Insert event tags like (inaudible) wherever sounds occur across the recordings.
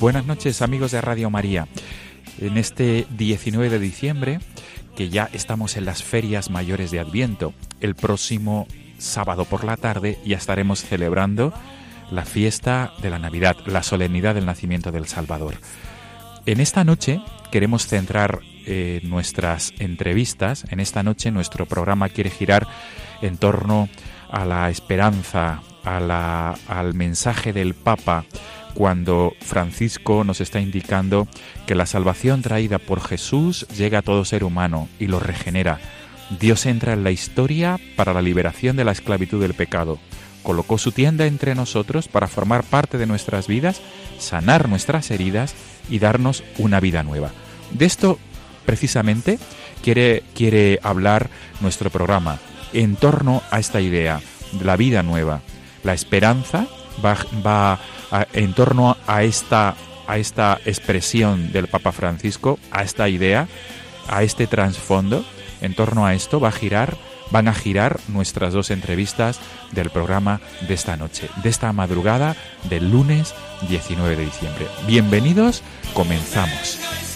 Buenas noches amigos de Radio María. En este 19 de diciembre, que ya estamos en las ferias mayores de Adviento, el próximo sábado por la tarde ya estaremos celebrando la fiesta de la Navidad, la solemnidad del nacimiento del Salvador. En esta noche queremos centrar eh, nuestras entrevistas. En esta noche nuestro programa quiere girar en torno a la esperanza, a la- al mensaje del Papa, cuando Francisco nos está indicando que la salvación traída por Jesús llega a todo ser humano y lo regenera. Dios entra en la historia para la liberación de la esclavitud del pecado. Colocó su tienda entre nosotros para formar parte de nuestras vidas, sanar nuestras heridas y darnos una vida nueva. De esto precisamente quiere, quiere hablar nuestro programa en torno a esta idea, de la vida nueva. La esperanza va, en torno a esta, a esta expresión del Papa Francisco, a esta idea, a este trasfondo. En torno a esto va a girar, van a girar nuestras dos entrevistas del programa de esta noche, de esta madrugada del lunes 19 de diciembre. Bienvenidos, comenzamos.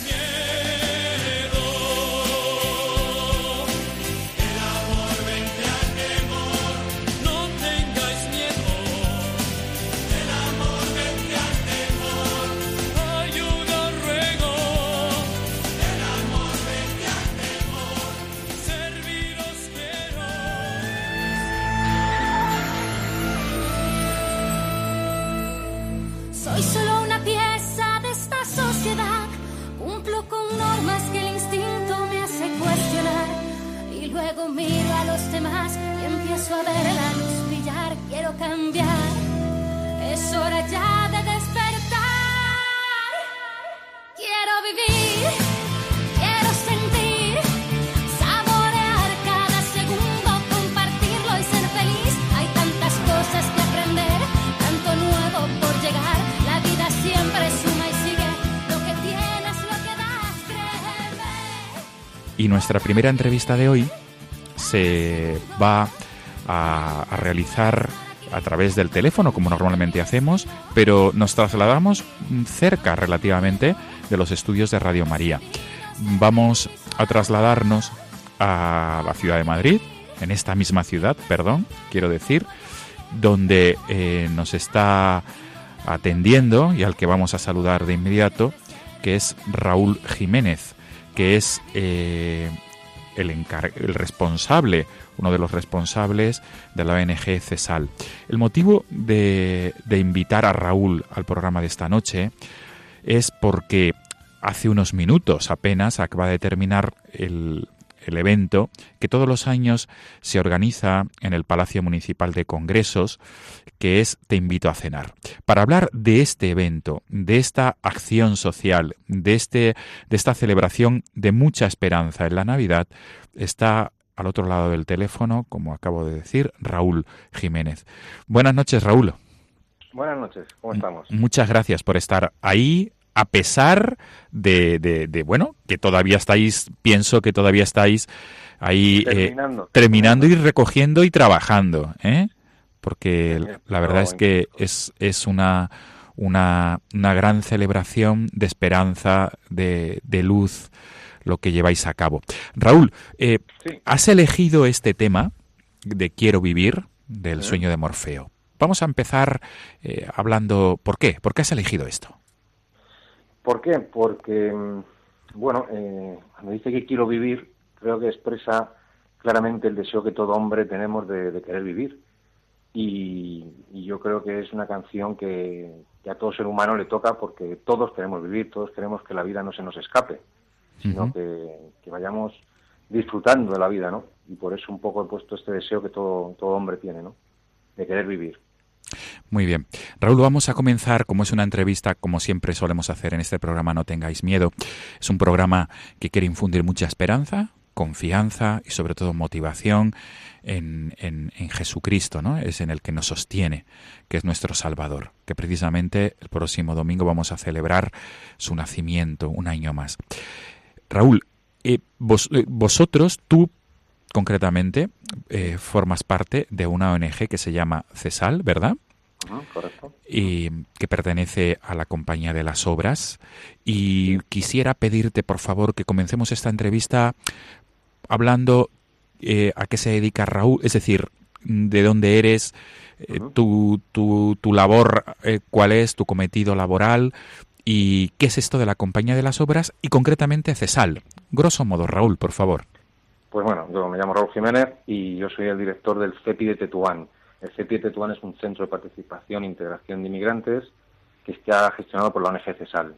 A ver la luz brillar. Quiero cambiar. Es hora ya de despertar. Quiero vivir. Quiero sentir. Saborear cada segundo. Compartirlo y ser feliz. Hay tantas cosas que aprender. Tanto nuevo por llegar. La vida siempre suma y sigue. Lo que tienes, lo que das, créeme. Y nuestra primera entrevista de hoy se va a, realizar a través del teléfono, como normalmente hacemos, pero nos trasladamos cerca relativamente de los estudios de Radio María. Vamos a trasladarnos a la ciudad de Madrid, en esta misma ciudad, perdón, quiero decir, donde eh, nos está atendiendo y al que vamos a saludar de inmediato, que es Raúl Jiménez, que es eh, el responsable, uno de los responsables de la ONG CESAL. El motivo de, invitar a Raúl al programa de esta noche es porque hace unos minutos apenas acaba de terminar el, el evento que todos los años se organiza en el Palacio Municipal de Congresos, que es Te invito a cenar. Para hablar de este evento, de esta acción social, de, este, de esta celebración de mucha esperanza en la Navidad, está al otro lado del teléfono, como acabo de decir, Raúl Jiménez. Buenas noches, Raúl. Buenas noches, ¿cómo estamos? Muchas gracias por estar ahí, a pesar de, de- de, bueno, que todavía estáis, pienso que todavía estáis ahí eh, Terminando. terminando y recogiendo y trabajando, ¿eh? Porque la verdad es que es, es una, una, una gran celebración de esperanza, de, de luz, lo que lleváis a cabo. Raúl, eh, Sí. has elegido este tema de Quiero vivir, del sueño de Morfeo. Vamos a empezar eh, hablando, ¿por qué? ¿Por qué has elegido esto? ¿Por qué? Porque, mm, bueno, eh, cuando dice que quiero vivir, creo que expresa claramente el deseo que todo hombre tenemos de, de querer vivir. Y, y yo creo que es una canción que, que a todo ser humano le toca porque todos queremos vivir, todos queremos que la vida no se nos escape, sino que, que vayamos disfrutando de la vida, ¿no? Y por eso un poco he puesto este deseo que todo, todo hombre tiene, ¿no? De querer vivir. Muy bien. Raúl, vamos a comenzar, como es una entrevista, como siempre solemos hacer en este programa, no tengáis miedo. Es un programa que quiere infundir mucha esperanza, confianza y sobre todo motivación en, en- en Jesucristo, ¿no? Es en el que nos sostiene, que es nuestro Salvador, que precisamente el próximo domingo vamos a celebrar su nacimiento, un año más. Raúl, eh, vos- eh, vosotros, tú concretamente, eh, formas parte de una ONG que se llama CESAL, ¿verdad? ¿Correcto? y que pertenece a la Compañía de las Obras. Y quisiera pedirte, por favor, que comencemos esta entrevista hablando a qué se dedica Raúl, es decir, de dónde eres, eh, tu, tu, tu labor, eh, cuál es tu cometido laboral y qué es esto de la Compañía de las Obras y concretamente CESAL. Grosso modo, Raúl, por favor. Pues bueno, yo me llamo Raúl Jiménez y yo soy el director del CEPI de Tetuán. El CEPI de Tetuán es un centro de participación e integración de inmigrantes que está gestionado por la ONG CESAL.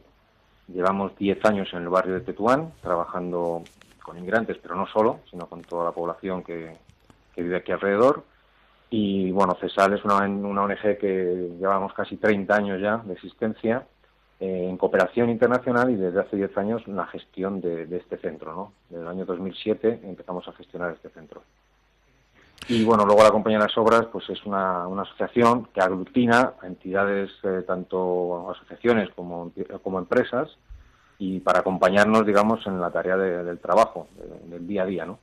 Llevamos 10 años en el barrio de Tetuán trabajando con inmigrantes, pero no solo, sino con toda la población que, vive aquí alrededor. Y bueno, CESAL es una, ONG que llevamos casi 30 años ya de existencia en cooperación internacional y desde hace 10 años la gestión de, de este centro. ¿no? Desde el año 2007 empezamos a gestionar este centro. Y bueno, luego la Compañía de las Obras pues es una, una asociación que aglutina a entidades, eh, tanto asociaciones como, como empresas, y para acompañarnos, digamos, en la tarea de- del trabajo, de- del día a día, ¿no?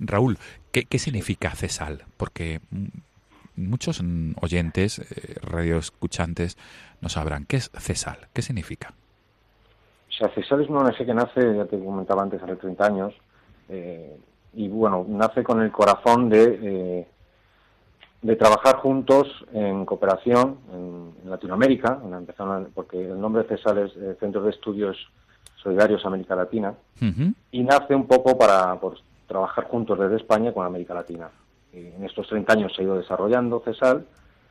Raúl, ¿qué, qué significa CESAL? Porque mm, muchos oyentes, eh, radioescuchantes, no sabrán qué es CESAL, qué significa. O sea, CESAL es una ONG que nace, ya te comentaba antes, hace 30 años, eh, y bueno, nace con el corazón de, eh, de trabajar juntos en cooperación en, en Latinoamérica, empezaron- porque el nombre de CESAL es eh, Centro de Estudios Solidarios América Latina, y nace un poco para pues, trabajar juntos desde España con América Latina. En estos 30 años se ha ido desarrollando CESAL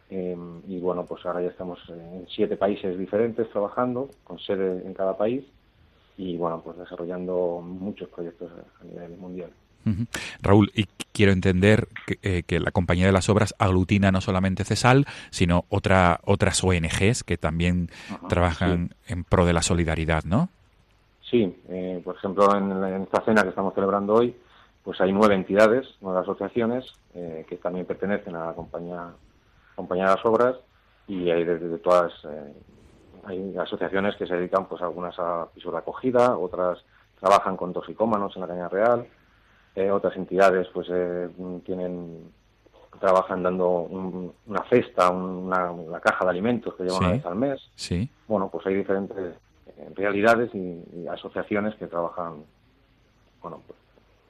Eh, y bueno, pues ahora ya estamos en siete países diferentes trabajando, con sede en cada país y bueno, pues desarrollando muchos proyectos a nivel mundial. Raúl, y quiero entender que, eh, que la Compañía de las Obras aglutina no solamente CESAL, sino otra, otras ONGs que también Ajá, trabajan en pro de la solidaridad, ¿no? Sí, eh, por ejemplo, en, en esta cena que estamos celebrando hoy, pues hay nueve entidades, nueve asociaciones eh, que también pertenecen a la compañía, compañía de las obras y hay de, de todas, eh, hay asociaciones que se dedican, pues algunas a pisos de acogida, otras trabajan con toxicómanos en la Caña Real, eh, otras entidades pues eh, tienen trabajan dando un- una cesta, una, una caja de alimentos que llevan Sí. una vez al mes Sí. bueno, pues hay diferentes realidades y, y asociaciones que trabajan, bueno, pues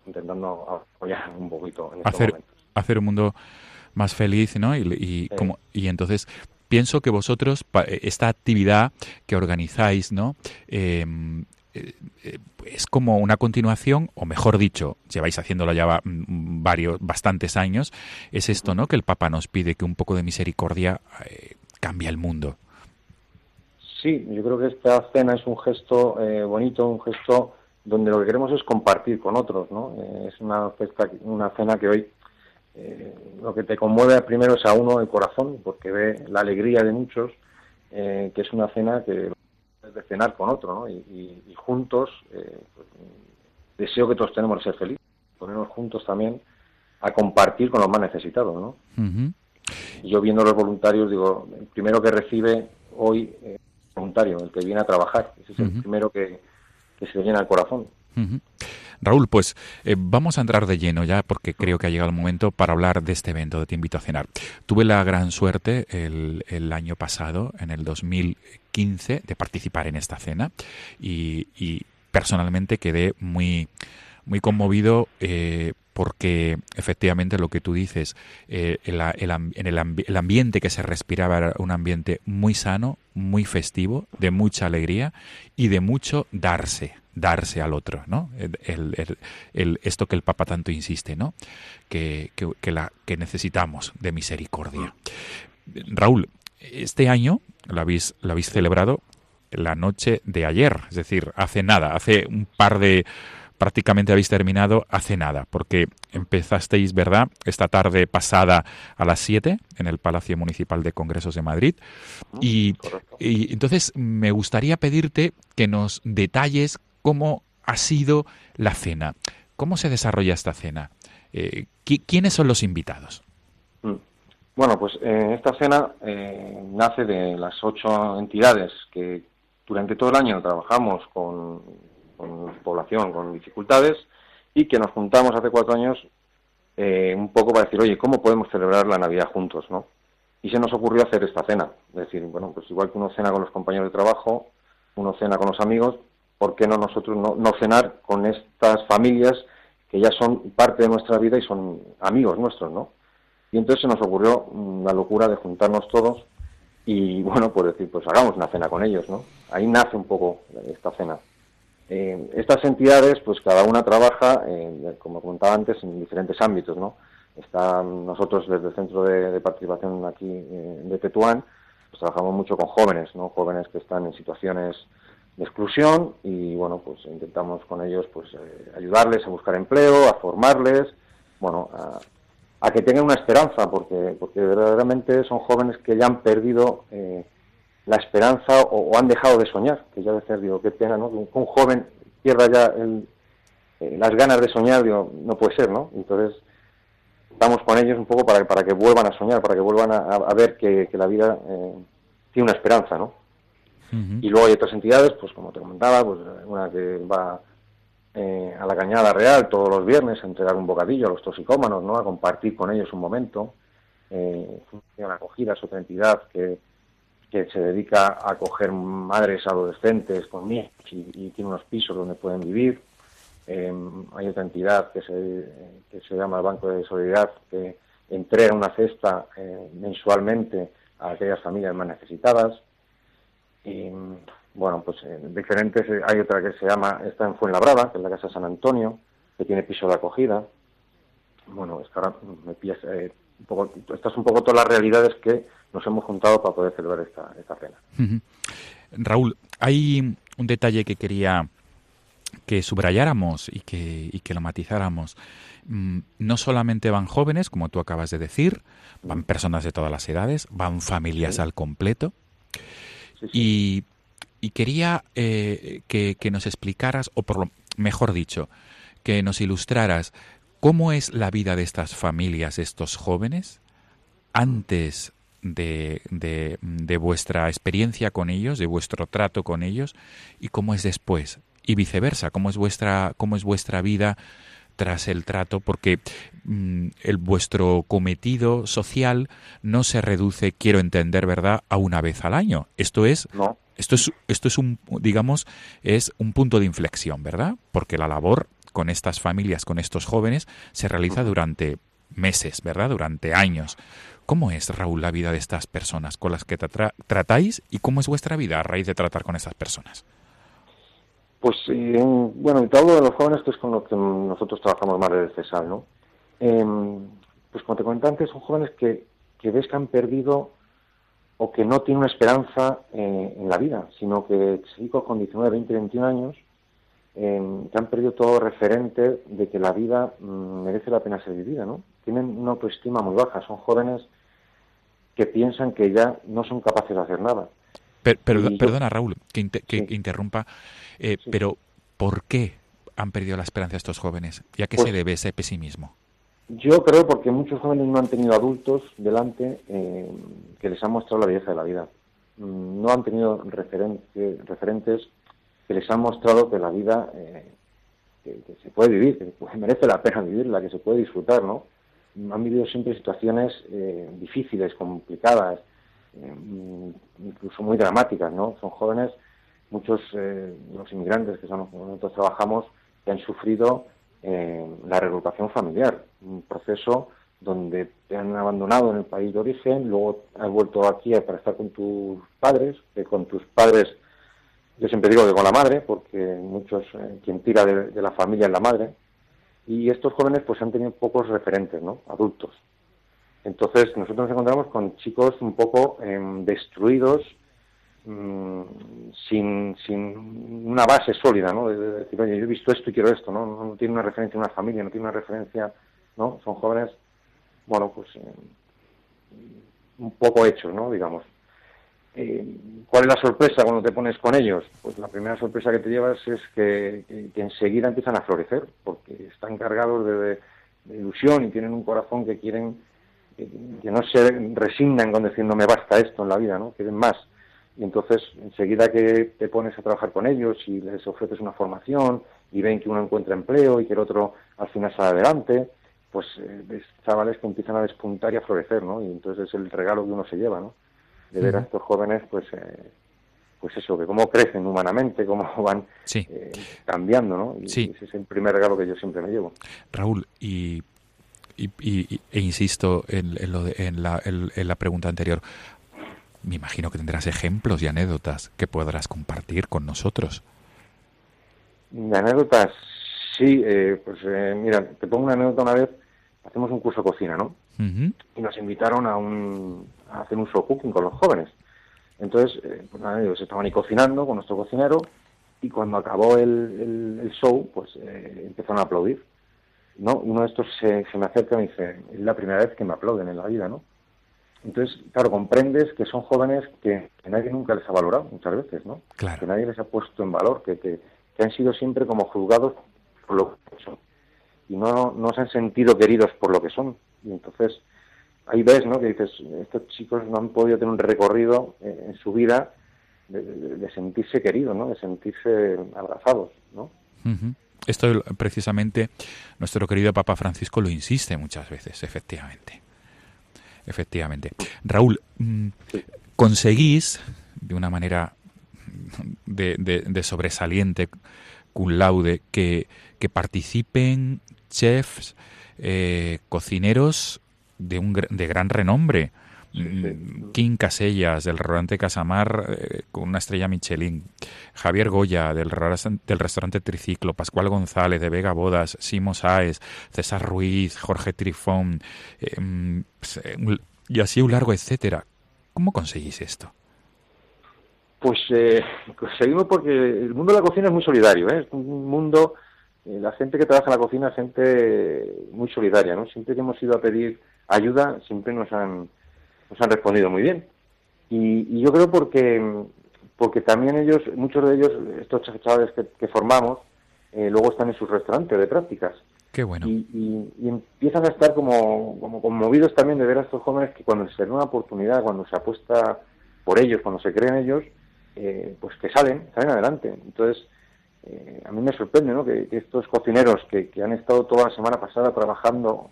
intentando apoyar un poquito en Hacer, hacer un mundo más feliz, ¿no? Y, y, Sí. como, y entonces pienso que vosotros, pa- esta actividad que organizáis, ¿no? Eh, eh, eh, es como una continuación, o mejor dicho, lleváis haciéndolo ya mm, varios, bastantes años, es esto, ¿no? Que el Papa nos pide que un poco de misericordia eh, cambia el mundo. Sí, yo creo que esta cena es un gesto eh, bonito, un gesto donde lo que queremos es compartir con otros, ¿no? Eh, es una, festa- una cena que hoy eh, lo que te conmueve primero es a uno el corazón, porque ve la alegría de muchos, eh, que es una cena que es de cenar con otro, ¿no? Y, y- y juntos, eh, pues, deseo que todos tenemos que ser felices, ponernos juntos también a compartir con los más necesitados, ¿no? Yo viendo los voluntarios, digo, el primero que recibe hoy voluntario, el que viene a trabajar. Ese es el primero que, que se le llena el corazón. Raúl, pues eh, vamos a entrar de lleno ya porque creo que ha llegado el momento para hablar de este evento de Te invito a cenar. Tuve la gran suerte el, el año pasado, en el 2015, de participar en esta cena y, y personalmente quedé muy, muy conmovido eh, porque efectivamente lo que tú dices, eh, el, el en el, el ambiente que se respiraba era un ambiente muy sano, muy festivo, de mucha alegría y de mucho darse, darse al otro, ¿no? El- esto que el Papa tanto insiste, ¿no? Que, que- que la, que necesitamos de misericordia. Raúl, este año lo habéis, lo habéis celebrado la noche de ayer, es decir, hace nada, hace un par de prácticamente habéis terminado hace nada, porque empezasteis, ¿verdad?, esta tarde pasada a las 7 en el Palacio Municipal de Congresos de Madrid. Y, entonces me gustaría pedirte que nos detalles cómo ha sido la cena, cómo se desarrolla esta cena, Eh, qui- quiénes son los invitados. Mm. Bueno, pues eh, esta cena eh, nace de las ocho entidades que durante todo el año trabajamos con, con población con dificultades y que nos juntamos hace cuatro años eh, un poco para decir, oye, ¿cómo podemos celebrar la Navidad juntos, no? Y se nos ocurrió hacer esta cena. Es decir, bueno, pues igual que uno cena con los compañeros de trabajo, uno cena con los amigos, ¿por qué no nosotros no, no cenar con estas familias que ya son parte de nuestra vida y son amigos nuestros, ¿no? Y entonces se nos ocurrió la locura de juntarnos todos y, (laughs) bueno, pues decir, pues hagamos una cena con ellos, ¿no? Ahí nace un poco esta cena. Eh, estas entidades, pues cada una trabaja, eh, como comentaba antes, en diferentes ámbitos, ¿no? Está, nosotros desde el Centro de, Participación aquí eh, de Tetuán, pues trabajamos mucho con jóvenes, ¿no? Jóvenes que están en situaciones de exclusión y, bueno, pues intentamos con ellos, pues eh, ayudarles a buscar empleo, a formarles, bueno, a, a que tengan una esperanza, porque, porque verdaderamente son jóvenes que ya han perdido eh, la esperanza o, o han dejado de soñar, que ya a veces digo, qué pena, ¿no? Que un, joven pierda ya el- eh, las ganas de soñar, digo, no puede ser, ¿no? Entonces, estamos con ellos un poco para, para que vuelvan a soñar, para que vuelvan a, a ver que, que la vida eh, tiene una esperanza, ¿no? Y luego hay otras entidades, pues como te comentaba, pues una que va eh, a la Cañada Real todos los viernes a entregar un bocadillo a los toxicómanos, ¿no? A compartir con ellos un momento. Eh, Función Acogida es otra entidad que, que se dedica a acoger madres adolescentes con niños y, y tiene unos pisos donde pueden vivir. Eh, hay otra entidad que se, que se llama el Banco de Solidaridad que entrega una cesta eh, mensualmente a aquellas familias más necesitadas. Y bueno, pues eh, diferentes, eh, hay otra que se llama, está en Fuenlabrada, que es la Casa San Antonio, que tiene piso de acogida. Bueno, es que ahora me pillas, eh, un poco, estas son un poco todas las realidades que nos hemos juntado para poder celebrar esta, esta cena. Raúl, hay un detalle que quería que subrayáramos y que, y que lo matizáramos. Mm, No solamente van jóvenes, como tú acabas de decir, van personas de todas las edades, van familias al completo. Sí, sí. Y, y quería eh, que, que nos explicaras, o por lo mejor dicho, que nos ilustraras cómo es la vida de estas familias, estos jóvenes, antes de, de- de vuestra experiencia con ellos, de vuestro trato con ellos, y cómo es después, y viceversa, cómo es vuestra, cómo es vuestra vida tras el trato, porque mm, el vuestro cometido social no se reduce, quiero entender, ¿verdad?, a una vez al año. Esto es No, esto es, esto es un, digamos, es un punto de inflexión, ¿verdad? Porque la labor con estas familias, con estos jóvenes, se realiza durante meses, ¿verdad? Durante años. ¿Cómo es, Raúl, la vida de estas personas con las que tra- tratáis y cómo es vuestra vida a raíz de tratar con estas personas? Pues eh, bueno, te hablo de los jóvenes, que es con los que nosotros trabajamos más desde CESAL, ¿no? Em, pues como te comenté antes, son jóvenes que, que ves que han perdido o que no tienen una esperanza eh, en la vida, sino que chicos con 19, 20, 21 años em, que han perdido todo referente de que la vida mm, merece la pena ser vivida, ¿no? Tienen una autoestima muy baja, son jóvenes que piensan que ya no son capaces de hacer nada. Per- yo- perdona, Raúl, que, Sí. interrumpa, eh, Sí. pero ¿por qué han perdido la esperanza estos jóvenes? ¿Y a qué Pues- se debe ese pesimismo? Yo creo porque muchos jóvenes no han tenido adultos delante eh, que les han mostrado la belleza de la vida. Mm, No han tenido referente- referentes que les han mostrado que la vida eh, que, se puede vivir, que (laughs) merece la pena vivirla, que se puede disfrutar, ¿no? Han vivido siempre situaciones eh, difíciles, complicadas, eh, incluso muy dramáticas, ¿no? Son jóvenes, muchos de los inmigrantes que son nosotros trabajamos, que han sufrido la reagrupación familiar, un proceso donde te han abandonado en el país de origen, luego has vuelto aquí para estar con tus padres, que con tus padres, yo siempre digo que con la madre, porque muchos, eh, quien tira de, la familia es la madre, y estos jóvenes pues han tenido pocos referentes, ¿no? Adultos. Entonces nosotros nos encontramos con chicos un poco em, destruidos, mm, sin, sin una base sólida, ¿no? De, de decir, oye, yo he visto esto y quiero esto, ¿no? No, tiene una referencia en una familia, no tiene una referencia, ¿no? Son jóvenes, bueno, pues eh, un poco hechos, ¿no? Digamos. Eh, ¿Cuál es la sorpresa cuando te pones con ellos? Pues la primera sorpresa que te llevas es que, enseguida empiezan a florecer, porque están cargados de, ilusión y tienen un corazón que quieren, que, no se resignan con decir no me basta esto en la vida, ¿no? Quieren más. Y entonces, enseguida que te pones a trabajar con ellos y les ofreces una formación y ven que uno encuentra empleo y que el otro al final sale adelante, pues eh, chavales que empiezan a despuntar y a florecer, ¿no? Y entonces es el regalo que uno se lleva, ¿no? De ver a estos jóvenes, pues, eh, pues eso, que cómo crecen humanamente, cómo (laughs) van Sí. eh, cambiando, ¿no? Y Sí. ese es el primer regalo que yo siempre me llevo. Raúl, y, y- y- e insisto en, en lo de- en la, en- en la pregunta anterior, me imagino que tendrás ejemplos y anécdotas que podrás compartir con nosotros. Anécdotas, sí, eh, pues eh, mira, te pongo una anécdota una vez, hacemos un curso de cocina, ¿no? Ujú. y nos invitaron a, un, a hacer un show cooking con los jóvenes. Entonces, eh, pues nada, ellos estaban ahí cocinando con nuestro cocinero y cuando acabó el, el- el show, pues eh, empezaron a aplaudir. ¿no? Uno de estos se, se me acerca y me dice, es la primera vez que me aplauden en la vida, ¿no? Entonces, claro, comprendes que son jóvenes que, que nadie nunca les ha valorado muchas veces, ¿no? Claro. Que nadie les ha puesto en valor, que, que, que han sido siempre como juzgados por lo que son y no, no se han sentido queridos por lo que son. Y entonces ahí ves, ¿no? Que dices, estos chicos no han podido tener un recorrido eh, en su vida de, de- de sentirse queridos, ¿no? De sentirse abrazados, ¿no? Esto precisamente nuestro querido Papa Francisco lo insiste muchas veces, efectivamente. Efectivamente. Raúl, mm, conseguís de una manera de, de- de sobresaliente, cum laude, que, que participen chefs, eh, cocineros de, un, de gran renombre, Mm, King Casellas, del restaurante Casamar, eh, con una estrella Michelin. Javier Goya, del, del restaurante Triciclo. Pascual González, de Vega Bodas. Simo Sáez, César Ruiz, Jorge Trifón. eh, mm, pues, eh, y así un largo etcétera. ¿Cómo conseguís esto? Pues eh, seguimos porque el mundo de la cocina es muy solidario, es un mundo, la gente que trabaja en la cocina es gente muy solidaria, ¿no? Siempre que hemos ido a pedir ayuda, siempre nos han, nos han respondido muy bien. Y, y yo creo porque, porque también ellos, muchos de ellos, estos chavales que, que formamos, eh, luego están en sus restaurantes de prácticas. Qué bueno. Y, y- y empiezan a estar como, como conmovidos también de ver a estos jóvenes que cuando se les da una oportunidad, cuando se apuesta por ellos, cuando se creen ellos, eh, pues que salen, salen adelante. Entonces, eh, a mí me sorprende ¿no? que, que estos cocineros que, que han estado toda la semana pasada trabajando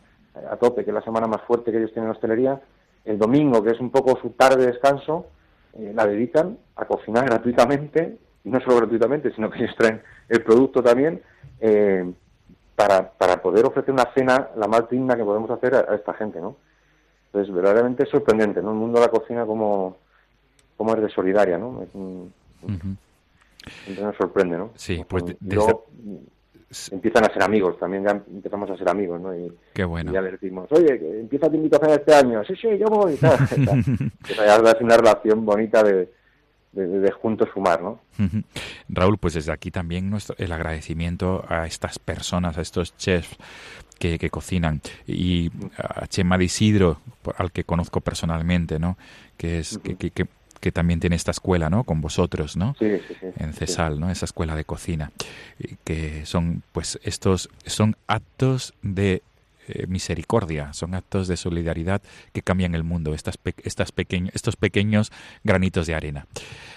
a tope, que es la semana más fuerte que ellos tienen en hostelería, el domingo, que es un poco su tarde de descanso, eh, la dedican a cocinar (laughs) gratuitamente, y no solo gratuitamente, sino que ellos traen el producto también, eh, para, para poder ofrecer una cena la más digna que podemos hacer a, a esta gente, ¿no? Entonces, verdaderamente es sorprendente, ¿no? El mundo de la cocina como, como es de solidaria, ¿no? Es un- nos sorprende, ¿no? Sí, pues desde- empiezan a ser amigos, también ya empezamos a ser amigos, ¿no? Y, Qué bueno. y ya le decimos, oye, que empieza tu invitación este año, sí, sí, yo voy, y tal. (laughs) A darse una relación bonita de, de, de juntos sumar, ¿no? Raúl, pues desde aquí también nuestro, el agradecimiento a estas personas, a estos chefs que, que cocinan y a Chema de Isidro, por- al que conozco personalmente, ¿no? Que es que, que, que- que también tiene esta escuela, ¿no? Con vosotros, ¿no? Sí, sí, sí. En. Cesal, ¿no? Esa escuela de cocina, que son, pues, estos son actos de eh, misericordia, son actos de solidaridad que cambian el mundo, estas, pe- estas estos pequeños granitos de arena.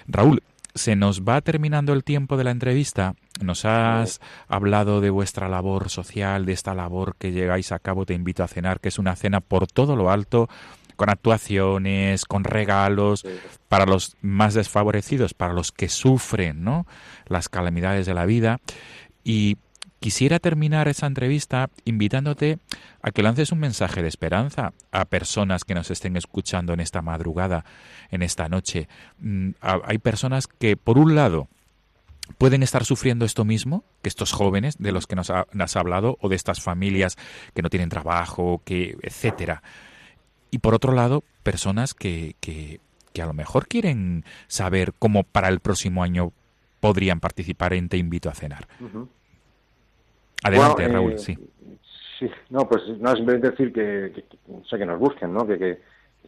Raúl, se nos va terminando el tiempo de la entrevista. Nos has hablado de vuestra labor social, de esta labor que llegáis a cabo, te invito a cenar, que es una cena por todo lo alto, con actuaciones, con regalos, para los más desfavorecidos, para los que sufren, ¿no? Las calamidades de la vida. Y quisiera terminar esa entrevista invitándote a que lances un mensaje de esperanza a personas que nos estén escuchando en esta madrugada, en esta noche. Mm, Hay personas que, por un lado, pueden estar sufriendo esto mismo que estos jóvenes de los que nos, ha- nos has hablado o de estas familias que no tienen trabajo, que etcétera. Y por otro lado, personas que, que, que a lo mejor quieren saber cómo para el próximo año podrían participar en Te invito a cenar. Adelante, Bueno, Raúl, eh, sí. Sí, no, pues no, simplemente decir que, que, que- o sea, que nos busquen, ¿no? Que, que,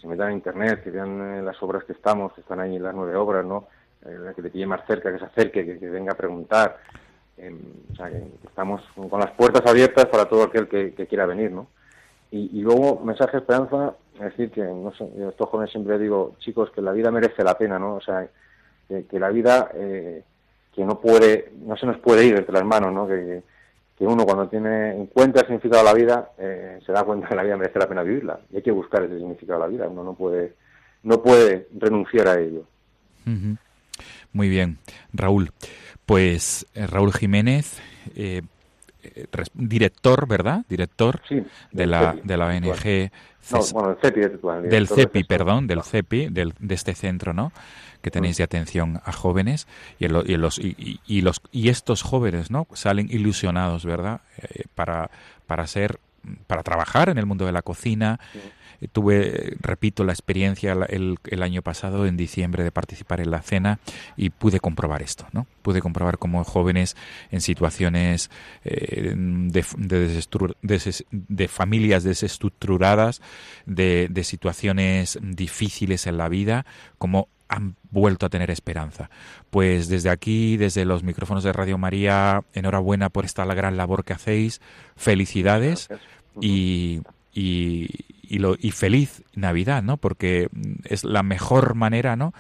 se metan en internet, que vean eh, las obras que estamos, que están ahí las nueve obras, ¿no? Eh, la que te pille más cerca, que se acerque, que, que venga a preguntar. Eh, o sea, que estamos con las puertas abiertas para todo aquel que, que quiera venir, ¿no? Y, y luego, mensaje de esperanza, es decir, que no sé, a estos jóvenes siempre digo, chicos, que la vida merece la pena, ¿no? O sea, que, la vida, eh, que no puede, no se nos puede ir entre las manos, ¿no? Que, uno cuando tiene encuentra el significado de la vida eh, se da cuenta que la vida merece la pena vivirla y hay que buscar ese significado de la vida uno no puede no puede renunciar a ello. Muy bien, Raúl. Pues eh, Raúl Jiménez, eh, director, ¿verdad? Director sí de la, CEPI, de la. ONG no, CES- bueno el CEPI de Tetuán, el del de CEPI, perdón, del CEPI, del, de este centro, ¿no? Que tenéis de atención a jóvenes y, en lo- y en los, y, y- los y estos jóvenes, ¿no? Salen ilusionados, ¿verdad? Eh, para para ser para trabajar en el mundo de la cocina. Eh, Tuve, eh, repito, la experiencia el, el año pasado, en diciembre, de participar en la cena y pude comprobar esto, ¿no? Pude comprobar cómo jóvenes en situaciones eh, de, de, deses- de familias desestructuradas, de, de situaciones difíciles en la vida, como han vuelto a tener esperanza. Pues desde aquí, desde los micrófonos de Radio María, enhorabuena por esta gran labor que hacéis, felicidades y, y, lo, y feliz Navidad, ¿no? Porque es la mejor manera, ¿no?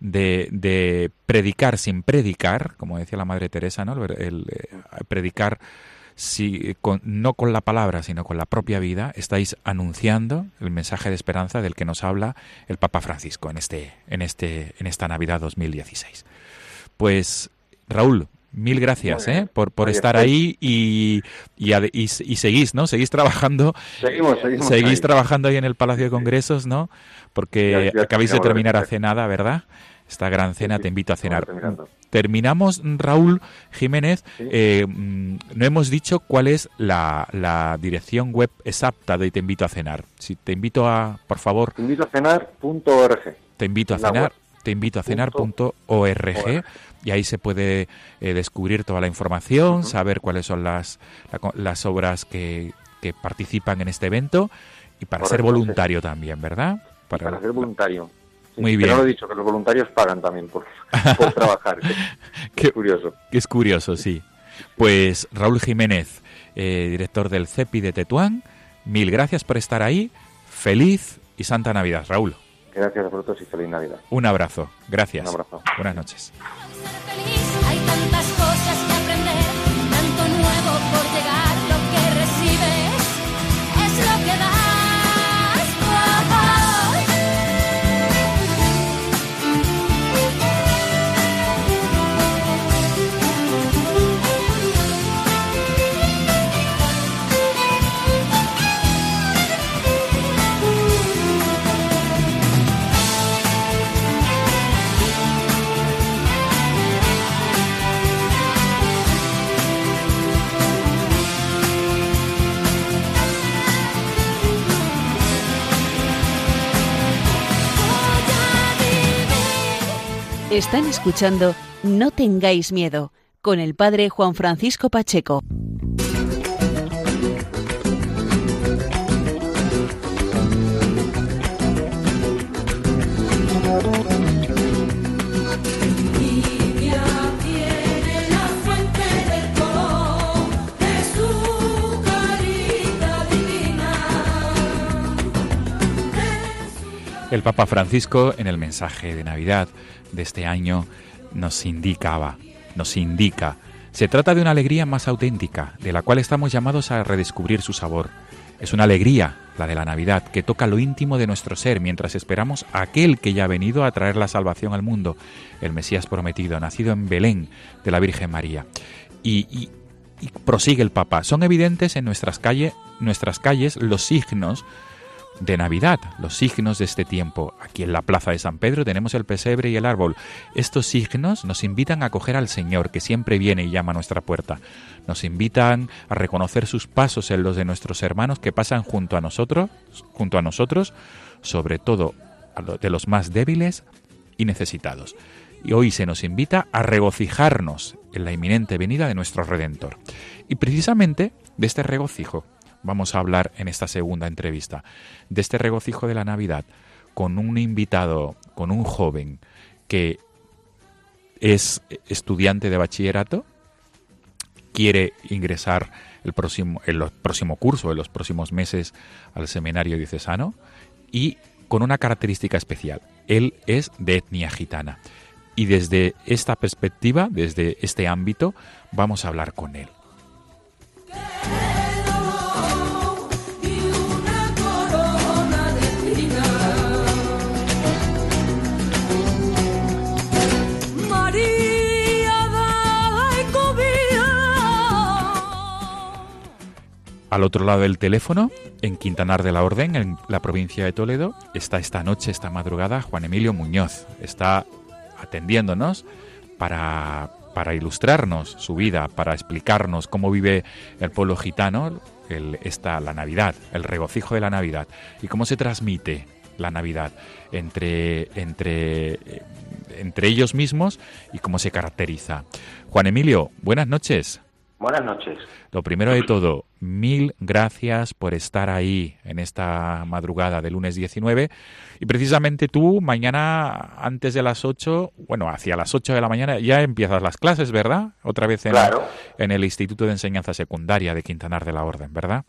De, de predicar sin predicar, como decía la Madre Teresa, ¿no? Eh, predicar si, con, no con la palabra, sino con la propia vida, estáis anunciando el mensaje de esperanza del que nos habla el Papa Francisco en, este, en, este, en esta Navidad 2016. Pues, Raúl, Mil gracias. ¿eh? por, por Oye, estar ahí y, y, y, y seguís, ¿no? Seguís trabajando. Seguimos, seguimos Seguís ahí. trabajando ahí en el Palacio de Congresos, ¿no? Porque Ya- ya acabáis de terminar hace nada, ¿verdad? Esta gran cena, sí, te invito a cenar. Terminamos, Raúl Jiménez. Sí. eh, mm, no hemos dicho cuál es la, la dirección web exacta de Te invito a cenar. Si te invito a, por favor, Te invito a cenar.org. te invito a cenar, te invito a Punto cenar.org org. Y ahí se puede eh, descubrir toda la información, saber cuáles son las, la las obras que, que participan en este evento y para ser sí. voluntario también, ¿verdad? Para ser voluntario. Sí, Muy bien. no lo he dicho, que los voluntarios pagan también por, (laughs) por trabajar. Qué- (laughs) curioso. es curioso, sí. Pues Raúl Jiménez, eh, director del CEPI de Tetuán, mil gracias por estar ahí. Feliz y Santa Navidad, Raúl. Gracias a vosotros y feliz Navidad. Un abrazo. Gracias. Un abrazo. Buenas noches. Ser feliz. Están escuchando No tengáis miedo con el padre Juan Francisco Pacheco. tiene la fuente del color de su carita divina. El Papa Francisco, en el mensaje de Navidad de este año, nos indicaba, nos indica, se trata de una alegría más auténtica, de la cual estamos llamados a redescubrir su sabor. Es una alegría, la de la Navidad, que toca lo íntimo de nuestro ser mientras esperamos a aquel que ya ha venido a traer la salvación al mundo, el Mesías prometido, nacido en Belén de la Virgen María. Y, y- prosigue el Papa, son evidentes en nuestras, calle, nuestras calles los signos de Navidad, los signos de este tiempo. Aquí en la Plaza de San Pedro tenemos el pesebre y el árbol. Estos signos nos invitan a acoger al Señor, que siempre viene y llama a nuestra puerta. Nos invitan a reconocer sus pasos en los de nuestros hermanos que pasan junto a nosotros, junto a nosotros, sobre todo de los más débiles y necesitados. Y hoy se nos invita a regocijarnos en la inminente venida de nuestro Redentor. Y precisamente de este regocijo vamos a hablar en esta segunda entrevista, de este regocijo de la Navidad, con un invitado, con un joven que es estudiante de bachillerato, quiere ingresar el próximo, el próximo curso, en los próximos meses al seminario diocesano y con una característica especial. Él es de etnia gitana. Y desde esta perspectiva, desde este ámbito, vamos a hablar con él. Al otro lado del teléfono, en Quintanar de la Orden, en la provincia de Toledo, está esta noche, esta madrugada, Juan Emilio Muñoz. Está atendiéndonos para, para ilustrarnos su vida, para explicarnos cómo vive el pueblo gitano el, esta, la Navidad, el regocijo de la Navidad y cómo se transmite la Navidad entre, entre, eh, entre ellos mismos y cómo se caracteriza. Juan Emilio, buenas noches. Buenas noches. Lo primero de todo, mil gracias por estar ahí en esta madrugada del lunes 19. Y precisamente tú, mañana antes de las 8, bueno, hacia las 8 de la mañana, ya empiezas las clases, ¿verdad? Otra vez en, Claro. en el Instituto de Enseñanza Secundaria de Quintanar de la Orden, ¿verdad?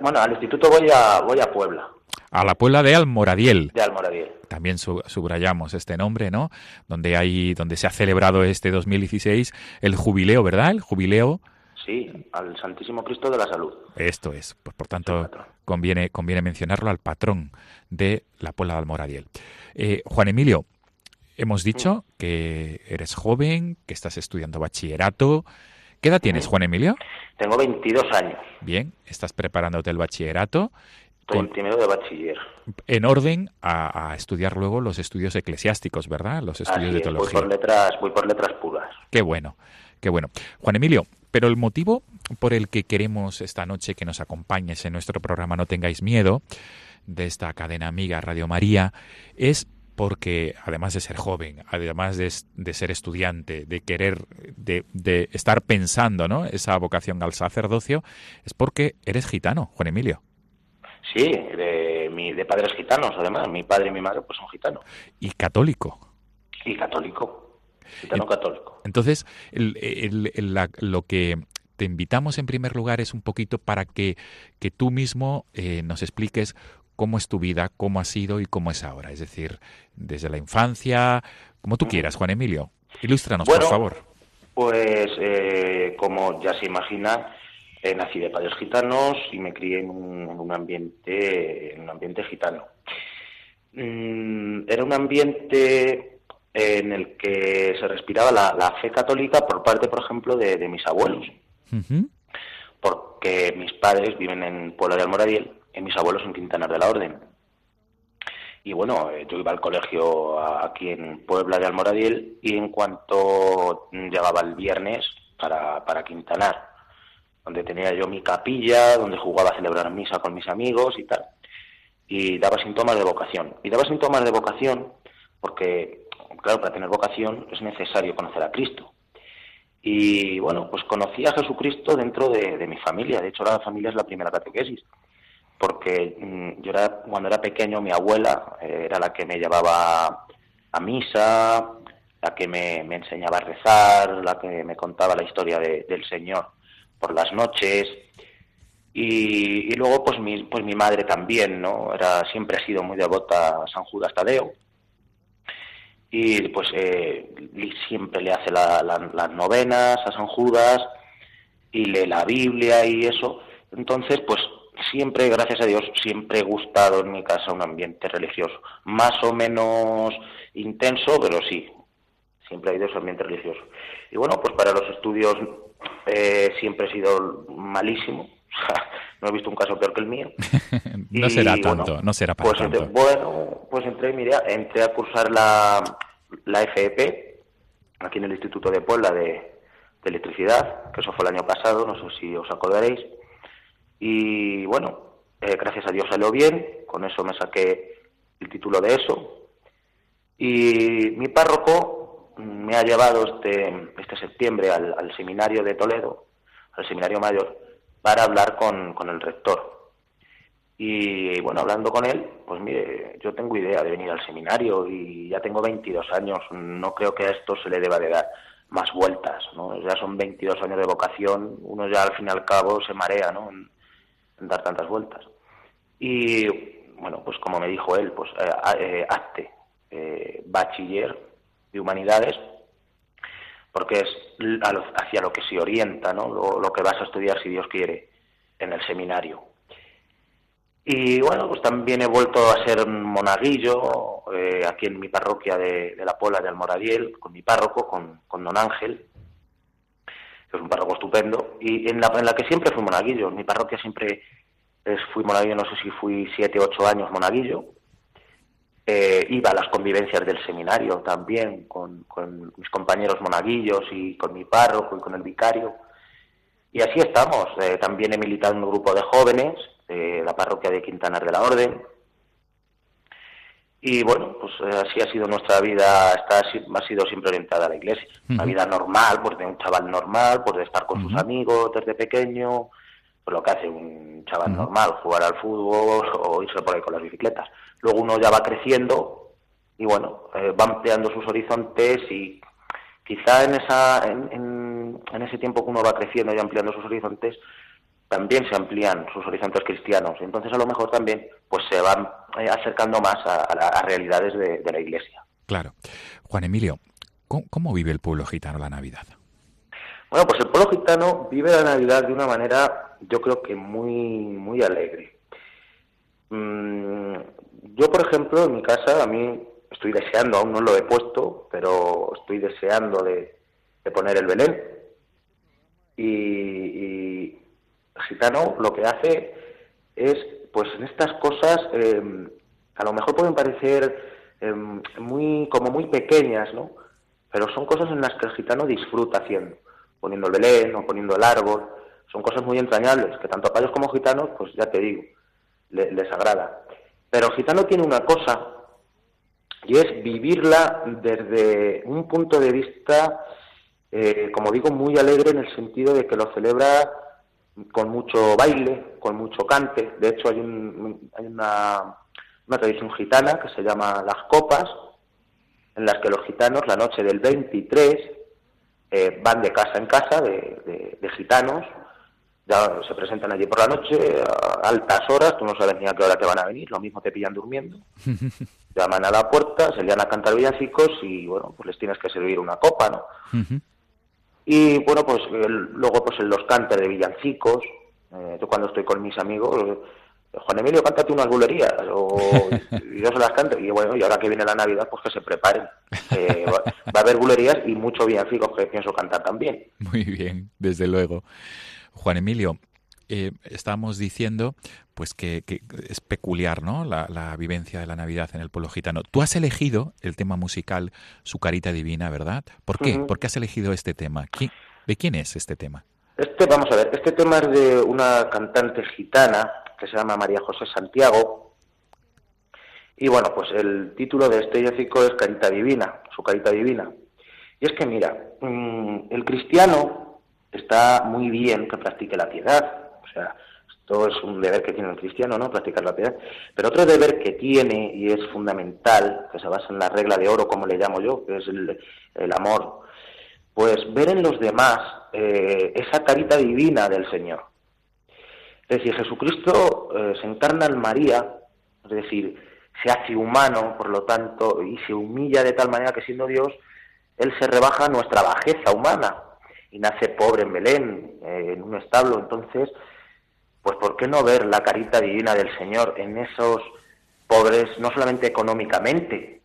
Bueno, al instituto voy a, voy a Puebla, A la Puebla de Almoradiel. de Almoradiel. También su- subrayamos este nombre, ¿no? Donde hay, donde se ha celebrado este 2016 el jubileo, ¿verdad? El jubileo Sí, al Santísimo Cristo de la Salud. Esto es, pues por tanto conviene, conviene mencionarlo al patrón de la Puebla de Almoradiel. Eh, Juan Emilio, hemos dicho que eres joven, que estás estudiando bachillerato. ¿Qué edad tienes, Juan Emilio? Tengo 22 años. Bien, estás preparándote el bachillerato Con- primero de bachiller. en orden a, a estudiar luego los estudios eclesiásticos, ¿verdad? Los estudios Así de es, voy teología. por letras, voy por letras puras. Qué bueno, qué bueno. Juan Emilio, pero el motivo por el que queremos esta noche que nos acompañes en nuestro programa No tengáis miedo, de esta cadena amiga Radio María, es porque además de ser joven, además de, de ser estudiante, de querer, de, de estar pensando, ¿no? Esa vocación al sacerdocio, es porque eres gitano, Juan Emilio. Sí, de, mi, de padres gitanos, además. Mi padre y mi madre pues son gitanos. Y católico. Y católico. Gitano católico. Entonces, el- el- el- la- lo que te invitamos en primer lugar es un poquito para que, que tú mismo eh, nos expliques cómo es tu vida, cómo ha sido y cómo es ahora. Es decir, desde la infancia, como tú quieras, Juan Emilio. Ilústranos, Bueno, por favor. Pues, eh, como ya se imagina, eh, nací de padres gitanos y me crié en un, en un ambiente, en un ambiente gitano. Mm, era un ambiente en el que se respiraba la, la fe católica por parte, por ejemplo, de, de mis abuelos, porque mis padres viven en Puebla de Almoradiel y mis abuelos en Quintanar de la Orden. Y bueno, eh, yo iba al colegio aquí en Puebla de Almoradiel y en cuanto llegaba el viernes para, para Quintanar, donde tenía yo mi capilla, donde jugaba a celebrar misa con mis amigos y tal, y daba síntomas de vocación. Y daba síntomas de vocación porque, claro, para tener vocación es necesario conocer a Cristo. Y bueno, pues conocí a Jesucristo dentro de, mi familia. De hecho, la familia es la primera catequesis porque mm, yo era, cuando era pequeño mi abuela eh, era la que me llevaba a misa, la que me, me enseñaba a rezar, la que me contaba la historia de- del Señor por las noches. Y, y luego pues mi, pues mi madre también, ¿no? Era, siempre ha sido muy devota a San Judas Tadeo. Y pues eh, siempre le hace la- la- las novenas a San Judas y lee la Biblia y eso. Entonces, pues siempre, gracias a Dios, siempre he gustado en mi casa un ambiente religioso. Más o menos intenso, pero sí, siempre ha habido ese ambiente religioso. Y bueno, pues para los estudios eh, siempre he sido malísimo. (laughs) no he visto un caso peor que el mío. (laughs) no Y, será bueno, tanto, no será para Pues tanto. bueno, pues entré, mire, entré a cursar la, la FEP aquí en el Instituto de Puebla de, de Electricidad, que eso fue el año pasado, no sé si os acordaréis. Y bueno, eh, gracias a Dios salió bien, con eso me saqué el título de eso. Y mi párroco me ha llevado este, este septiembre al, al seminario de Toledo, al seminario mayor, para hablar con, con el rector. Y bueno, hablando con él, pues mire, yo tengo idea de venir al seminario y ya tengo 22 años, no creo que a esto se le deba de dar más vueltas, ¿no? Ya son 22 años de vocación, uno ya al fin y al cabo se marea, ¿no? En, en dar tantas vueltas. Y bueno, pues como me dijo él, pues eh, eh, hazte eh, bachiller de humanidades, porque es hacia lo que se orienta, ¿no? Lo, que vas a estudiar, si Dios quiere, en el seminario. Y bueno, pues también he vuelto a ser monaguillo eh, aquí en mi parroquia de, la Pola de Almoradiel, con mi párroco, con, don Ángel, que es un párroco estupendo, y en la, en la que siempre fui monaguillo. En mi parroquia siempre fui monaguillo, no sé si fui siete, ocho años monaguillo. Eh, iba a las convivencias del seminario también con, con mis compañeros monaguillos y con mi párroco y con el vicario. Y así estamos. Eh, también he militado en un grupo de jóvenes de la parroquia de Quintanar de la Orden. Y bueno, pues eh, así ha sido nuestra vida, está, ha sido siempre orientada a la iglesia. Una vida normal, pues de un chaval normal, pues de estar con sus amigos desde pequeño, pues lo que hace un chaval normal, jugar al fútbol (laughs) o irse por ahí con las bicicletas. Luego uno ya va creciendo y bueno, eh, va ampliando sus horizontes y quizá en, esa, en, en- en ese tiempo que uno va creciendo y ampliando sus horizontes, también se amplían sus horizontes cristianos. Entonces a lo mejor también pues se van eh, acercando más a, a realidades de, de la iglesia. Claro. Juan Emilio, ¿cómo, cómo vive el pueblo gitano la Navidad? Bueno, pues el pueblo gitano vive la Navidad de una manera, yo creo que muy, muy alegre. Mm, yo, por ejemplo, en mi casa, a mí estoy deseando, aún no lo he puesto, pero estoy deseando de, de poner el Belén. Y, y gitano lo que hace es, pues en estas cosas, eh, a lo mejor pueden parecer eh, muy, como muy pequeñas, ¿no? Pero son cosas en las que el gitano disfruta haciendo, poniendo el Belén o poniendo el árbol, son cosas muy entrañables, que tanto a payos como gitanos, pues ya te digo, le- les agrada. Pero gitano tiene una cosa, y es vivirla desde un punto de vista, eh, como digo, muy alegre en el sentido de que lo celebra con mucho baile, con mucho cante. De hecho, hay, un- hay una, tradición gitana que se llama las copas, en las que los gitanos la noche del 23 eh, van de casa en casa de gitanos, ya se presentan allí por la noche a altas horas, tú no sabes ni a qué hora te van a venir, lo mismo te pillan durmiendo. (laughs) Llaman a la puerta, se lian a cantar villancicos y bueno, pues les tienes que servir una copa, ¿no? Y bueno, pues el- luego pues en los cantes de villancicos, eh, yo cuando estoy con mis amigos, eh, Juan Emilio, cántate unas bulerías, o y yo se las canto, y bueno, y ahora que viene la Navidad, pues que se preparen. Eh, (laughs) va, va a haber bulerías y muchos villancicos que pienso cantar también. Muy bien, desde luego. Juan Emilio, eh, estábamos diciendo pues que, que es peculiar ¿no? La, la vivencia de la Navidad en el pueblo gitano. Tú has elegido el tema musical Su Carita Divina, ¿verdad? ¿Por qué? ¿Por qué has elegido este tema? ¿Qui- ¿De quién es este tema? Este, vamos a ver, este tema es de una cantante gitana que se llama María José Santiago. Y bueno, pues el título de este villancico es Carita Divina, su Carita Divina. Y es que mira, mm, el cristiano está muy bien que practique la piedad. O sea, esto es un deber que tiene el cristiano, ¿no? Practicar la piedad. Pero otro deber que tiene y es fundamental, que se basa en la regla de oro, como le llamo yo, que es el, el amor, pues ver en los demás eh, esa carita divina del Señor. Es decir, Jesucristo eh, se encarna en María, es decir, se hace humano, por lo tanto, y se humilla de tal manera que siendo Dios, Él se rebaja nuestra bajeza humana y nace pobre en Belén, eh, en un establo. Entonces, pues ¿por qué no ver la carita divina del Señor en esos pobres, no solamente económicamente,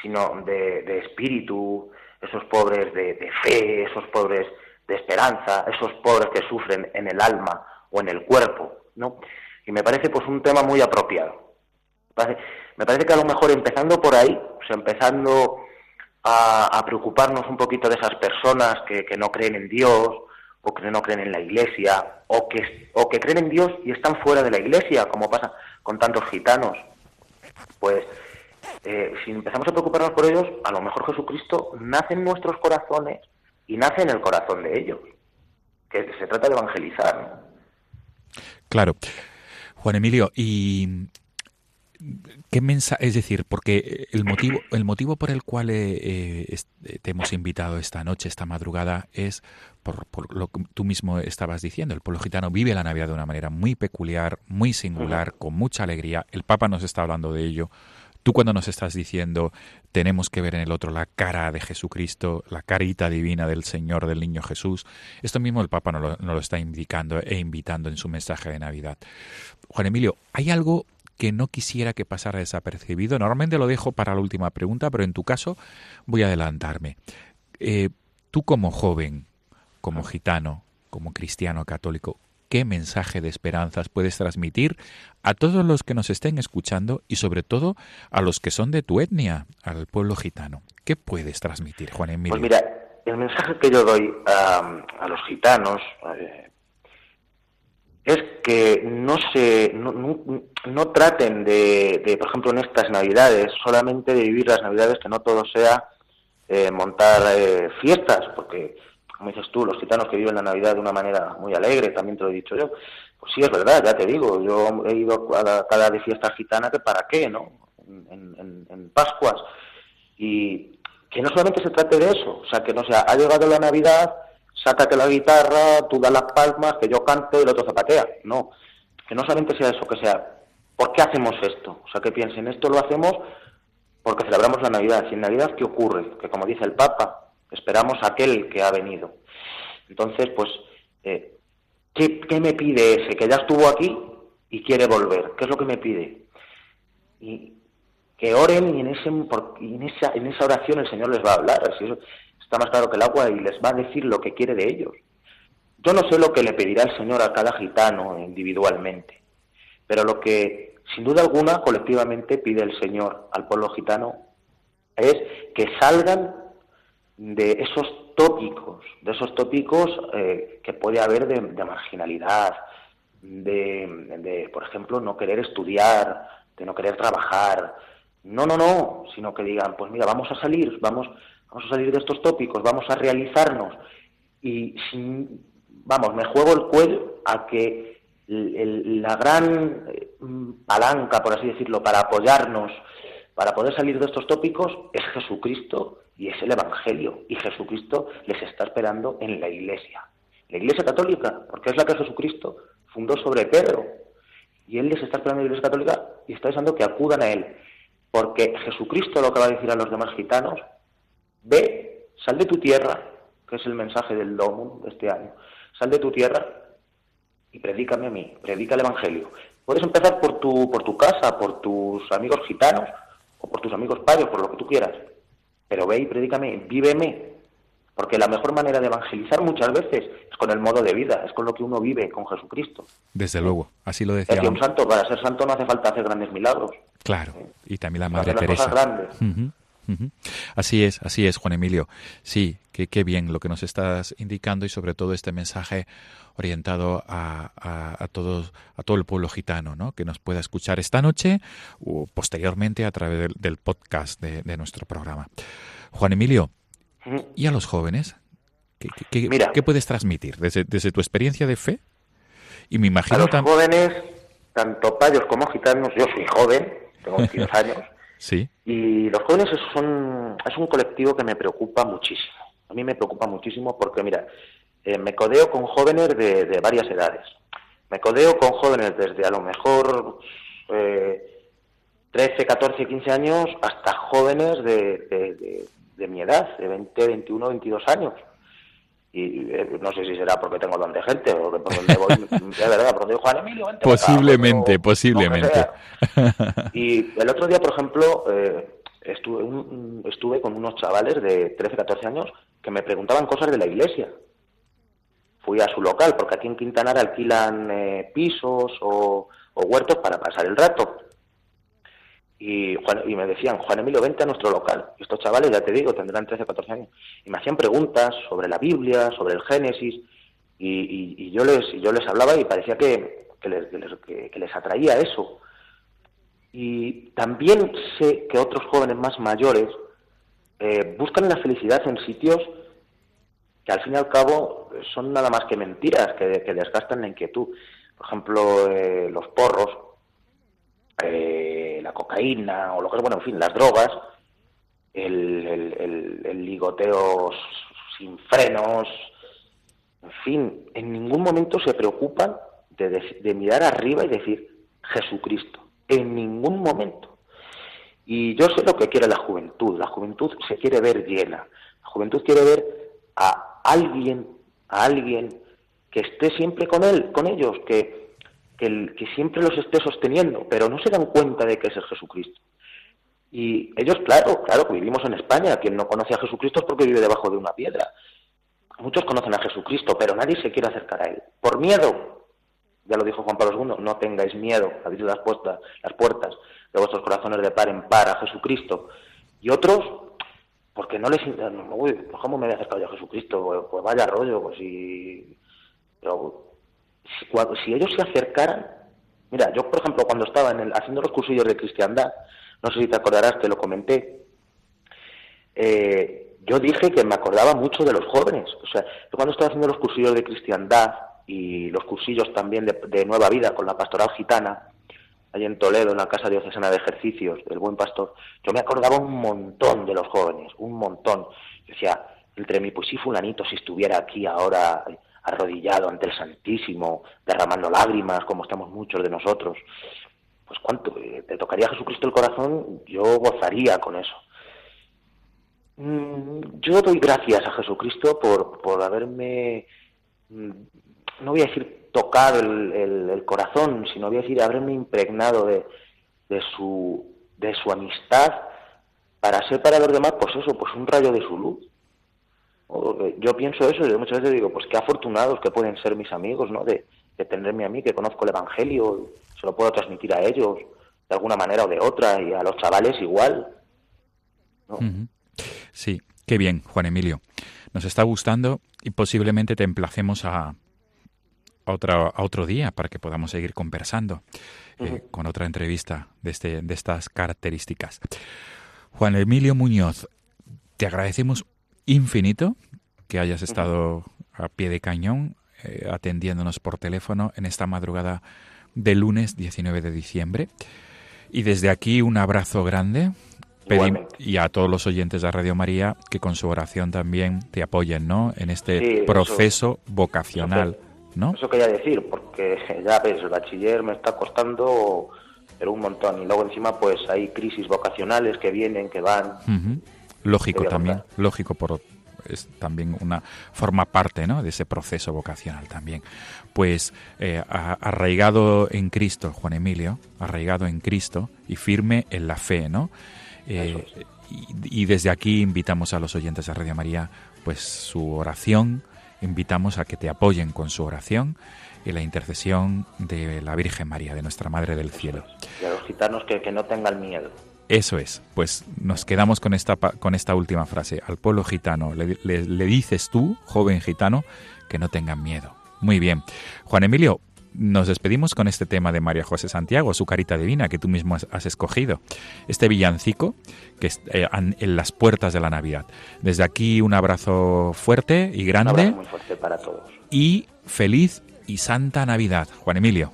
sino de, espíritu, esos pobres de, de fe, esos pobres de esperanza, esos pobres que sufren en el alma o en el cuerpo, ¿no? Y me parece pues un tema muy apropiado. Me parece, me parece que a lo mejor empezando por ahí, o empezando a, preocuparnos un poquito de esas personas que, que no creen en Dios, o que no creen en la iglesia, o que, o que creen en Dios y están fuera de la iglesia, como pasa con tantos gitanos, pues eh, si empezamos a preocuparnos por ellos, a lo mejor Jesucristo nace en nuestros corazones y nace en el corazón de ellos. Que se trata de evangelizar. ¿no? Claro. Juan Emilio, y qué mensaje, es decir, porque el motivo, el motivo por el cual eh, eh, te hemos invitado esta noche, esta madrugada, es por, por lo que tú mismo estabas diciendo. El pueblo gitano vive la Navidad de una manera muy peculiar, muy singular, con mucha alegría. El Papa nos está hablando de ello. Tú cuando nos estás diciendo tenemos que ver en el otro la cara de Jesucristo, la carita divina del Señor, del niño Jesús, esto mismo el Papa nos lo, nos lo está indicando e invitando en su mensaje de Navidad. Juan Emilio, ¿hay algo que no quisiera que pasara desapercibido? Normalmente lo dejo para la última pregunta, pero en tu caso voy a adelantarme. Eh, tú como joven, como gitano, como cristiano católico, ¿qué mensaje de esperanzas puedes transmitir a todos los que nos estén escuchando y sobre todo a los que son de tu etnia, al pueblo gitano? ¿Qué puedes transmitir, Juan Emilio? Pues mira, el mensaje que yo doy a, a los gitanos eh, es que no se no, no- traten de, de, por ejemplo, en estas Navidades, solamente de vivir las Navidades, que no todo sea eh, montar eh, fiestas, porque, como dices tú, los gitanos que viven la Navidad de una manera muy alegre, también te lo he dicho yo, pues sí, es verdad, ya te digo, yo he ido a la- cada de fiesta gitana que para qué, ¿no? En, en- en Pascuas. Y que no solamente se trate de eso, o sea, que no sea, ha llegado la Navidad, sácate la guitarra, tú das las palmas, que yo canto y el otro zapatea. No, que no solamente sea eso, que sea, ¿por qué hacemos esto? O sea, que piensen, esto lo hacemos porque celebramos la Navidad. ¿Y en Navidad qué ocurre? Que como dice el Papa, esperamos a aquel que ha venido. Entonces, pues, eh, ¿qué, me pide ese que ya estuvo aquí y quiere volver? ¿Qué es lo que me pide? Y que oren y en, ese, en, esa, oración el Señor les va a hablar. Así está más claro que el agua y les va a decir lo que quiere de ellos. Yo no sé lo que le pedirá el Señor a cada gitano individualmente, pero lo que sin duda alguna colectivamente pide el Señor al pueblo gitano es que salgan de esos tópicos, de esos tópicos eh, que puede haber de, marginalidad, de, de, por ejemplo, no querer estudiar, de no querer trabajar. No, no, no, sino que digan, pues mira, vamos a salir, vamos, vamos a salir de estos tópicos, vamos a realizarnos y vamos, me juego el cuello a que la gran eh, palanca, por así decirlo, para apoyarnos, para poder salir de estos tópicos, es Jesucristo y es el Evangelio. Y Jesucristo les está esperando en la Iglesia. La Iglesia Católica, porque es la que Jesucristo fundó sobre Pedro. Y Él les está esperando en la Iglesia Católica y está deseando que acudan a Él. Porque Jesucristo lo que va a decir a los demás gitanos, ve, sal de tu tierra, que es el mensaje del Domum de este año, sal de tu tierra y predícame a mí, predica el Evangelio. Puedes empezar por tu, por tu casa, por tus amigos gitanos, o por tus amigos payos, por lo que tú quieras. Pero ve y predícame, víveme. Porque la mejor manera de evangelizar muchas veces es con el modo de vida, es con lo que uno vive con Jesucristo. Desde luego, así lo decía. Un santo, para ser santo no hace falta hacer grandes milagros. Claro, y también la Madre Teresa. cosas grandes. Así es, así es, Juan Emilio. Sí, qué bien lo que nos estás indicando y sobre todo este mensaje orientado a, a, a todos, a todo el pueblo gitano, ¿no? Que nos pueda escuchar esta noche o posteriormente a través del, del podcast de, de nuestro programa. Juan Emilio. ¿y a los jóvenes? ¿Qué, Mira. qué puedes transmitir desde, desde tu experiencia de fe? Y me A imagino los también... jóvenes, tanto payos como gitanos, yo soy joven, tengo (laughs) 22 años, Sí, Y los jóvenes es un, es un colectivo que me preocupa muchísimo. A mí me preocupa muchísimo porque, mira, eh, me codeo con jóvenes de, de varias edades. Me codeo con jóvenes desde a lo mejor eh, 13, 14, 15 años hasta jóvenes de, de- mi edad, de 20, 21, 22 años. Y eh, no sé si será porque tengo don de gente o que por donde voy, (laughs) de verdad, por donde Juan Emilio, vente para acá", Posiblemente, o- posiblemente. (laughs) Y el otro día, por ejemplo, eh, estuve, un- estuve con unos chavales de 13, 14 años que me preguntaban cosas de la iglesia. Fui a su local, porque aquí en Quintanar alquilan eh, pisos o, o huertos para pasar el rato. Y, me decían, Juan Emilio, vente a nuestro local. Y estos chavales, ya te digo, tendrán 13, 14 años. Y me hacían preguntas sobre la Biblia, sobre el Génesis. Y, yo, les, yo les hablaba y parecía que, que les, que les- atraía eso. Y también sé que otros jóvenes más mayores eh, buscan la felicidad en sitios que al fin y al cabo son nada más que mentiras, que, que desgastan la inquietud. Por ejemplo, eh, los porros, eh, cocaína o lo que es, bueno, en fin, las drogas, el, el- el- ligoteo sin frenos, en fin, en ningún momento se preocupan de, dec- de mirar arriba y decir Jesucristo, en ningún momento. Y yo sé lo que quiere la juventud, la juventud se quiere ver llena, la juventud quiere ver a alguien, a alguien que esté siempre con él, con ellos, que, que, el- que siempre los esté sosteniendo, pero no se dan cuenta de que es Jesucristo. Y ellos, claro, claro, que vivimos en España, quien no conoce a Jesucristo es porque vive debajo de una piedra. Muchos conocen a Jesucristo, pero nadie se quiere acercar a él. Por miedo, ya lo dijo Juan Pablo II, no tengáis miedo, abrid las puertas, las puertas de vuestros corazones de par en par a Jesucristo. Y otros, porque no les... Uy, pues ¿cómo me voy a acercar yo a Jesucristo? Pues, pues vaya rollo, pues si... Pero si, cua- si ellos se acercaran... Mira, yo por ejemplo cuando estaba en el, haciendo los cursillos de cristiandad, no sé si te acordarás que lo comenté, eh, yo dije que me acordaba mucho de los jóvenes. O sea, yo cuando estaba haciendo los cursillos de cristiandad y los cursillos también de, Nueva Vida con la pastoral gitana, allí en Toledo, en la Casa Diocesana de Ejercicios del Buen Pastor, yo me acordaba un montón de los jóvenes, un montón. Decía, entre mí, pues si fulanito, si estuviera aquí ahora arrodillado ante el Santísimo, derramando lágrimas, como estamos muchos de nosotros, pues cuánto, eh, te tocaría a Jesucristo el corazón, yo gozaría con eso. Mm, Yo doy gracias a Jesucristo por, por haberme, mm, no voy a decir tocado el, el- el corazón, sino voy a decir haberme impregnado de, de su, de su amistad, para ser para los demás, pues eso, pues un rayo de su luz. Eh, Yo pienso eso y muchas veces digo, pues qué afortunados que pueden ser mis amigos, ¿no? De, de tenerme a mí, que conozco el Evangelio, se lo puedo transmitir a ellos de alguna manera o de otra, y a los chavales igual. Sí, qué bien, Juan Emilio. Nos está gustando y posiblemente te emplacemos a, a, otra- a otro día para que podamos seguir conversando eh, con otra entrevista de, este, de estas características. Juan Emilio Muñoz, te agradecemos infinito que hayas estado a pie de cañón eh, atendiéndonos por teléfono en esta madrugada de lunes 19 de diciembre. Y desde aquí un abrazo grande. Y a todos los oyentes de Radio María que con su oración también te apoyen, ¿no? En este Sí, eso- proceso vocacional, ¿no? Eso quería decir, porque (laughs) ya ves, el bachiller me está costando, pero un montón. Y luego encima, pues hay crisis vocacionales que vienen, que van. Ujú. Lógico también, contar. lógico por es también una forma parte, ¿no? De ese proceso vocacional también. Pues eh, arraigado en Cristo, Juan Emilio, arraigado en Cristo y firme en la fe, ¿no? Eh, y, y desde aquí invitamos a los oyentes de Radio María, pues su oración, invitamos a que te apoyen con su oración y la intercesión de la Virgen María, de nuestra Madre del Cielo. Y a los gitanos que, que no tengan miedo. Eso es, pues nos quedamos con esta, con esta última frase. Al pueblo gitano le, le- le dices tú, joven gitano, que no tengan miedo. Muy bien. Juan Emilio, nos despedimos con este tema de María José Santiago, su carita divina, que tú mismo has, escogido. Este villancico que es eh, en las puertas de la Navidad. Desde aquí un abrazo fuerte y Un grande abrazo muy fuerte para todos. y feliz y santa Navidad. Juan Emilio.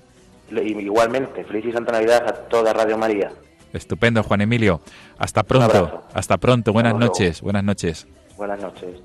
Igualmente, feliz y santa Navidad a toda Radio María. Estupendo, Juan Emilio. Hasta pronto. Hasta pronto. Buenas noches. Buenas noches. Buenas noches.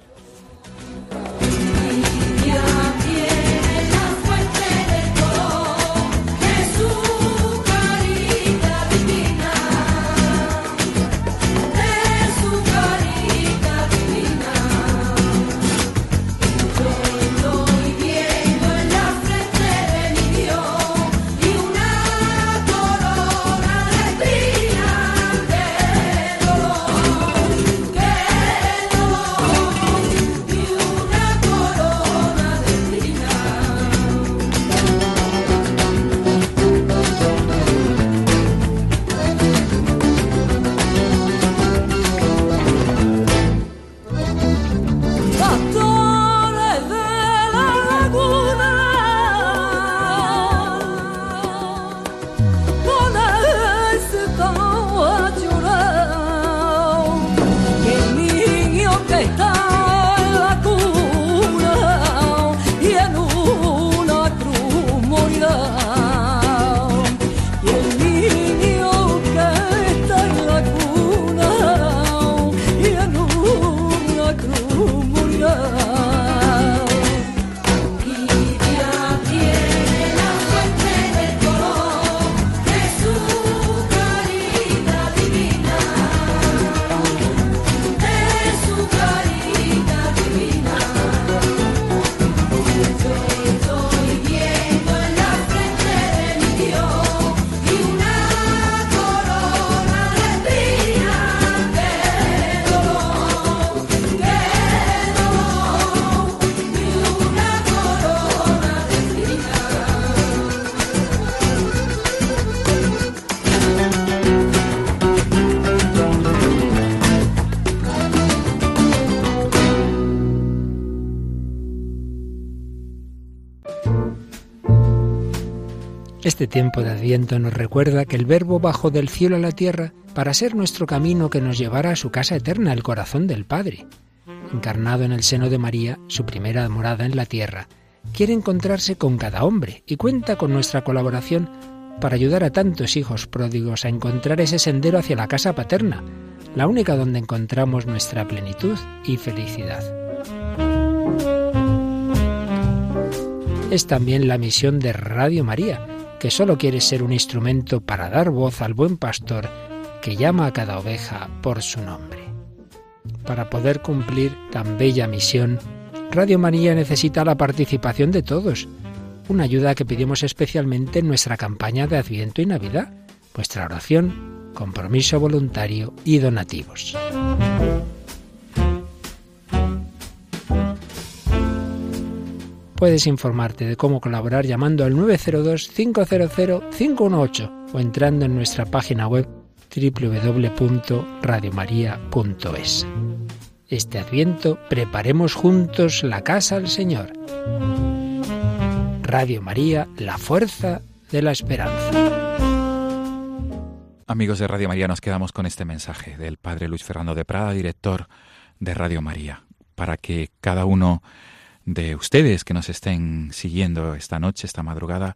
Este tiempo de Adviento nos recuerda que el Verbo bajó del cielo a la tierra para ser nuestro camino que nos llevara a su casa eterna, el corazón del Padre. Encarnado en el seno de María, su primera morada en la tierra, quiere encontrarse con cada hombre y cuenta con nuestra colaboración para ayudar a tantos hijos pródigos a encontrar ese sendero hacia la casa paterna, la única donde encontramos nuestra plenitud y felicidad. Es también la misión de Radio María, que solo quiere ser un instrumento para dar voz al buen pastor que llama a cada oveja por su nombre. Para poder cumplir tan bella misión, Radio María necesita la participación de todos, una ayuda que pedimos especialmente en nuestra campaña de Adviento y Navidad, vuestra oración compromiso voluntario y donativos. Puedes informarte de cómo colaborar llamando al 902-500-518 o entrando en nuestra página web www.radiomaria.es. Este adviento preparemos juntos la casa al Señor. Radio María, la fuerza de la esperanza. Amigos de Radio María, nos quedamos con este mensaje del Padre Luis Fernando de Prada, director de Radio María, para que cada uno de ustedes que nos estén siguiendo esta noche, esta madrugada,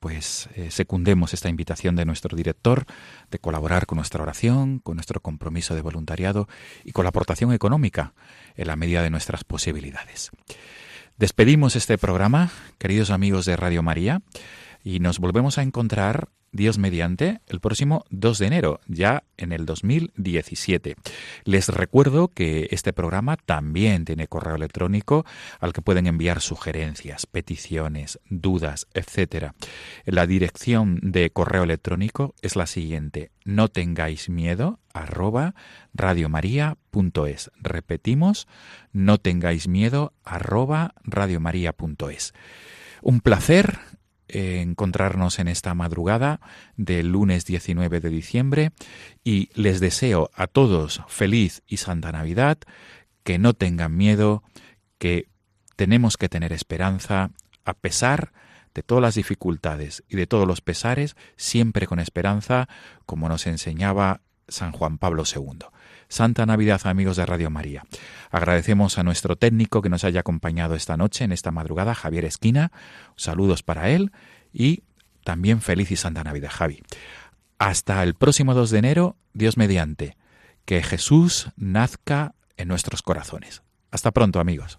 pues eh, secundemos esta invitación de nuestro director de colaborar con nuestra oración, con nuestro compromiso de voluntariado y con la aportación económica en la medida de nuestras posibilidades. Despedimos este programa, queridos amigos de Radio María, y nos volvemos a encontrar Dios mediante, el próximo 2 de enero, ya en el 2017. Les recuerdo que este programa también tiene correo electrónico al que pueden enviar sugerencias, peticiones, dudas, etc. La dirección de correo electrónico es la siguiente, no tengáis miedo, arroba radiomaria.es. Repetimos, no tengáis miedo, arroba radiomaria.es. Un placer encontrarnos en esta madrugada del lunes 19 de diciembre y les deseo a todos feliz y santa Navidad, que no tengan miedo, que tenemos que tener esperanza a pesar de todas las dificultades y de todos los pesares, siempre con esperanza, como nos enseñaba San Juan Pablo II. Santa Navidad, amigos de Radio María. Agradecemos a nuestro técnico que nos haya acompañado esta noche, en esta madrugada, Javier Esquina. Saludos para él y también feliz y Santa Navidad, Javi. Hasta el próximo 2 de enero, Dios mediante, que Jesús nazca en nuestros corazones. Hasta pronto, amigos.